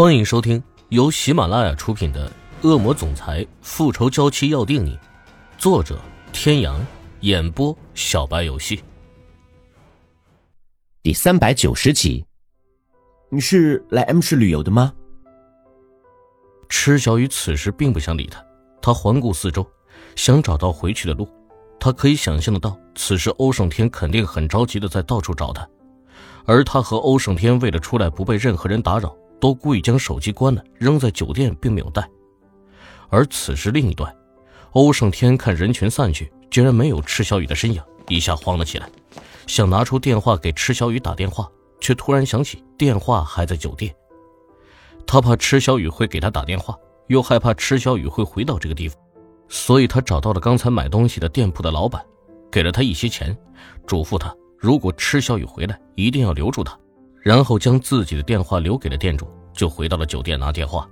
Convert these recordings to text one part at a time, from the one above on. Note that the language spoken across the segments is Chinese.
欢迎收听由喜马拉雅出品的《恶魔总裁复仇娇妻要定你》，作者：天阳，演播：小白游戏。第三百九十集，你是来 M 市旅游的吗？池小雨此时并不想理他，他环顾四周，想找到回去的路。他可以想象得到，此时欧胜天肯定很着急的在到处找他，而他和欧胜天为了出来不被任何人打扰。都故意将手机关了，扔在酒店，并没有带。而此时另一端，欧胜天看人群散去，竟然没有池小雨的身影，一下慌了起来，想拿出电话给池小雨打电话，却突然想起电话还在酒店。他怕池小雨会给他打电话，又害怕池小雨会回到这个地方，所以他找到了刚才买东西的店铺的老板，给了他一些钱，嘱咐他如果池小雨回来，一定要留住他。然后将自己的电话留给了店主，就回到了酒店拿电话。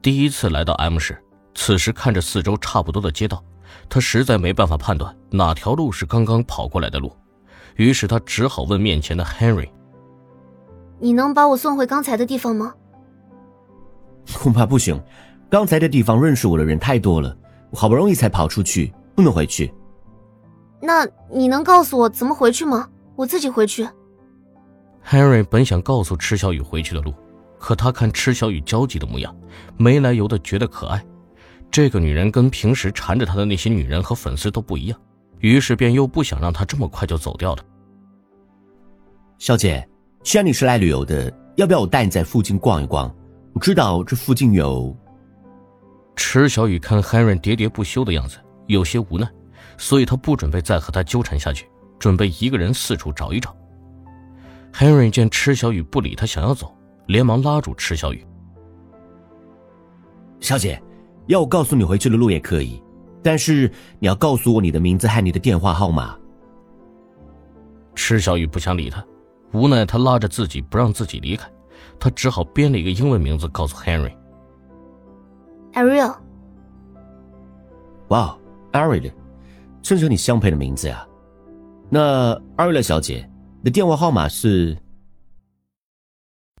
第一次来到 M 市，此时看着四周差不多的街道，他实在没办法判断哪条路是刚刚跑过来的路，于是他只好问面前的 Henry：“ 你能把我送回刚才的地方吗？”恐怕不行，刚才的地方认识我的人太多了，我好不容易才跑出去，不能回去。那你能告诉我怎么回去吗？我自己回去。Henry 本想告诉池小雨回去的路，可他看池小雨焦急的模样，没来由的觉得可爱。这个女人跟平时缠着他的那些女人和粉丝都不一样，于是便又不想让她这么快就走掉了。小姐，既然你是来旅游的，要不要我带你在附近逛一逛？我知道这附近有。池小雨看 Henry 喋喋不休的样子，有些无奈，所以他不准备再和他纠缠下去，准备一个人四处找一找。Henry 见池小雨不理他，想要走，连忙拉住池小雨：“小姐，要我告诉你回去的路也可以，但是你要告诉我你的名字和你的电话号码。”池小雨不想理他，无奈他拉着自己不让自己离开，他只好编了一个英文名字告诉 Henry：“Ariel。”哇，Ariel，真是和你相配的名字呀。那 Ariel 小姐。你的电话号码是？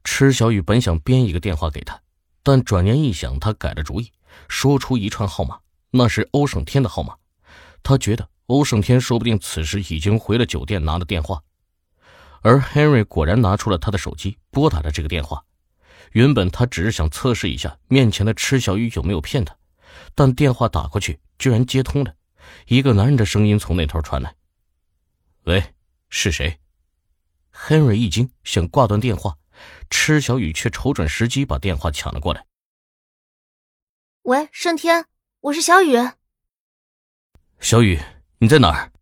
池小雨本想编一个电话给他，但转念一想，他改了主意，说出一串号码，那是欧胜天的号码。他觉得欧胜天说不定此时已经回了酒店拿了电话，而 Henry 果然拿出了他的手机，拨打了这个电话。原本他只是想测试一下面前的池小雨有没有骗他，但电话打过去居然接通了，一个男人的声音从那头传来：“喂，是谁？” Henry 一惊，想挂断电话，池小雨却瞅准时机把电话抢了过来。喂，盛天，我是小雨。小雨，你在哪儿？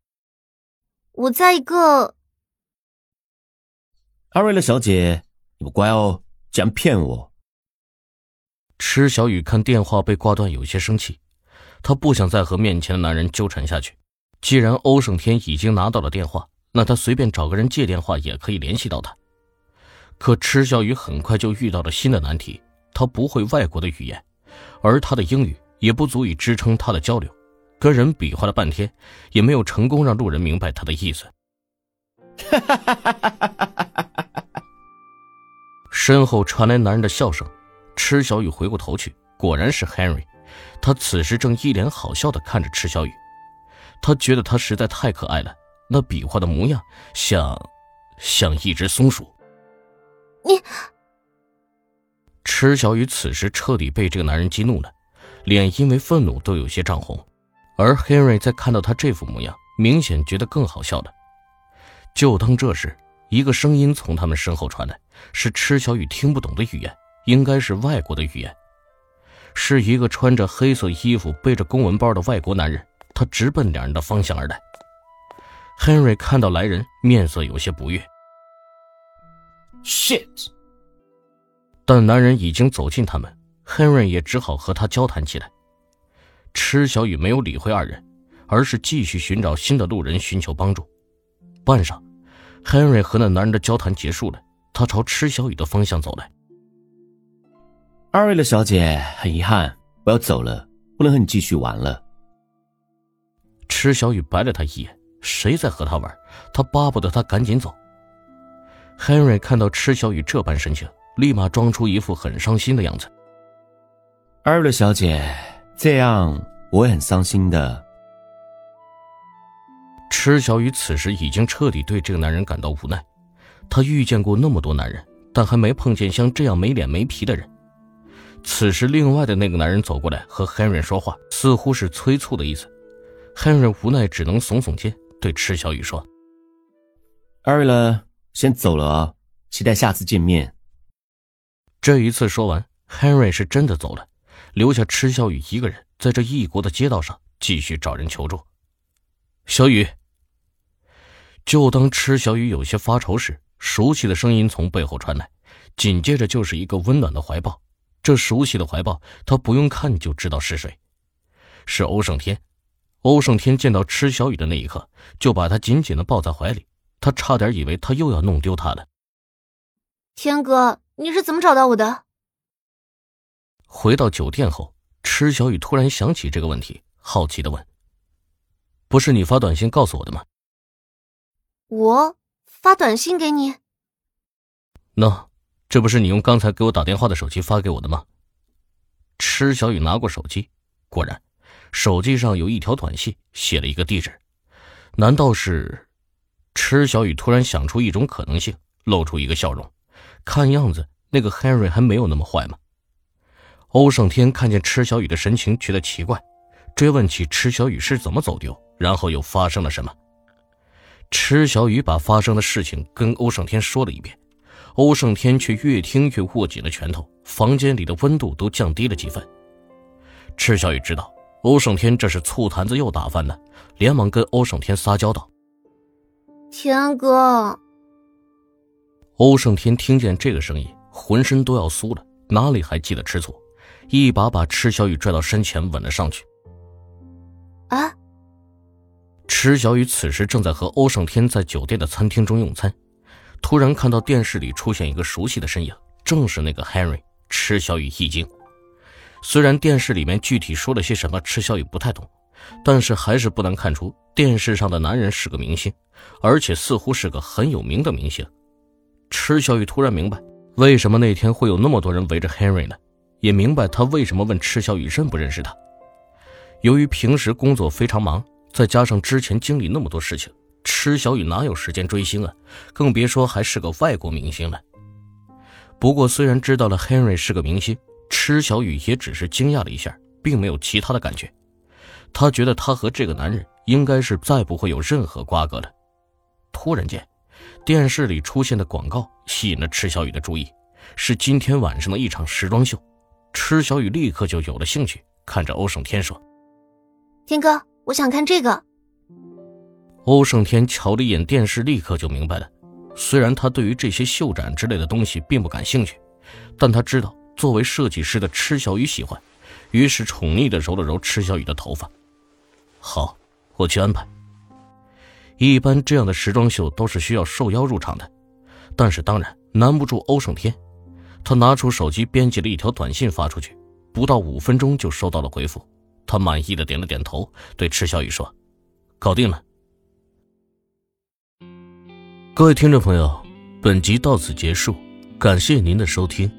我在一个。阿瑞拉小姐，你不乖哦，竟然骗我！池小雨看电话被挂断，有些生气，她不想再和面前的男人纠缠下去。既然欧胜天已经拿到了电话。那他随便找个人借电话也可以联系到他，可池小雨很快就遇到了新的难题，他不会外国的语言，而他的英语也不足以支撑他的交流，跟人比划了半天，也没有成功让路人明白他的意思。身后传来男人的笑声，池小雨回过头去，果然是 Henry，他此时正一脸好笑的看着池小雨，他觉得他实在太可爱了。那比划的模样，像，像一只松鼠。你，池小雨此时彻底被这个男人激怒了，脸因为愤怒都有些涨红，而 Henry 在看到他这副模样，明显觉得更好笑了。就当这时，一个声音从他们身后传来，是池小雨听不懂的语言，应该是外国的语言，是一个穿着黑色衣服、背着公文包的外国男人，他直奔两人的方向而来。Henry 看到来人，面色有些不悦。Shit！但男人已经走近他们，Henry 也只好和他交谈起来。池小雨没有理会二人，而是继续寻找新的路人，寻求帮助。半晌，Henry 和那男人的交谈结束了，他朝池小雨的方向走来。二位的小姐，很遗憾，我要走了，不能和你继续玩了。池小雨白了他一眼。谁在和他玩？他巴不得他赶紧走。Henry 看到池小雨这般神情，立马装出一副很伤心的样子。艾瑞小姐，这样我也很伤心的。池小雨此时已经彻底对这个男人感到无奈，他遇见过那么多男人，但还没碰见像这样没脸没皮的人。此时，另外的那个男人走过来和 Henry 说话，似乎是催促的意思。Henry 无奈只能耸耸肩，对池小雨说：“艾瑞了，先走了啊，期待下次见面。”这一次说完，Henry 是真的走了，留下池小雨一个人在这异国的街道上继续找人求助。小雨。就当池小雨有些发愁时，熟悉的声音从背后传来，紧接着就是一个温暖的怀抱。这熟悉的怀抱，他不用看就知道是谁，是欧胜天。欧胜天见到池小雨的那一刻，就把她紧紧的抱在怀里，他差点以为他又要弄丢她了。天哥，你是怎么找到我的？回到酒店后，池小雨突然想起这个问题，好奇的问：“不是你发短信告诉我的吗？”我发短信给你？那这不是你用刚才给我打电话的手机发给我的吗？池小雨拿过手机，果然，手机上有一条短信，写了一个地址。难道是？池小雨突然想出一种可能性，露出一个笑容。看样子那个 Henry 还没有那么坏嘛。欧胜天看见池小雨的神情，觉得奇怪，追问起池小雨是怎么走丢，然后又发生了什么。池小雨把发生的事情跟欧胜天说了一遍，欧胜天却越听越握紧了拳头，房间里的温度都降低了几分。池小雨知道欧胜天这是醋坛子又打翻了，连忙跟欧胜天撒娇道：“天哥。”欧胜天听见这个声音，浑身都要酥了，哪里还记得吃醋，一把把池小雨拽到身前吻了上去。啊！池小雨此时正在和欧胜天在酒店的餐厅中用餐，突然看到电视里出现一个熟悉的身影，正是那个 Henry。池小雨一惊，虽然电视里面具体说了些什么，池小雨不太懂，但是还是不难看出电视上的男人是个明星，而且似乎是个很有名的明星。池小雨突然明白，为什么那天会有那么多人围着 Henry 呢？也明白他为什么问池小雨认不认识他。由于平时工作非常忙。再加上之前经历那么多事情，池小雨哪有时间追星啊？更别说还是个外国明星了。不过，虽然知道了 Henry 是个明星，池小雨也只是惊讶了一下，并没有其他的感觉。他觉得他和这个男人应该是再不会有任何瓜葛了。突然间，电视里出现的广告吸引了池小雨的注意，是今天晚上的一场时装秀。池小雨立刻就有了兴趣，看着欧胜天说：“天哥。”我想看这个。欧胜天瞧了一眼电视，立刻就明白了。虽然他对于这些秀展之类的东西并不感兴趣，但他知道作为设计师的池小雨喜欢，于是宠溺的揉了揉池小雨的头发。好，我去安排。一般这样的时装秀都是需要受邀入场的，但是当然难不住欧胜天。他拿出手机编辑了一条短信发出去，不到五分钟就收到了回复。他满意的点了点头，对池小雨说：“搞定了。”各位听众朋友，本集到此结束，感谢您的收听。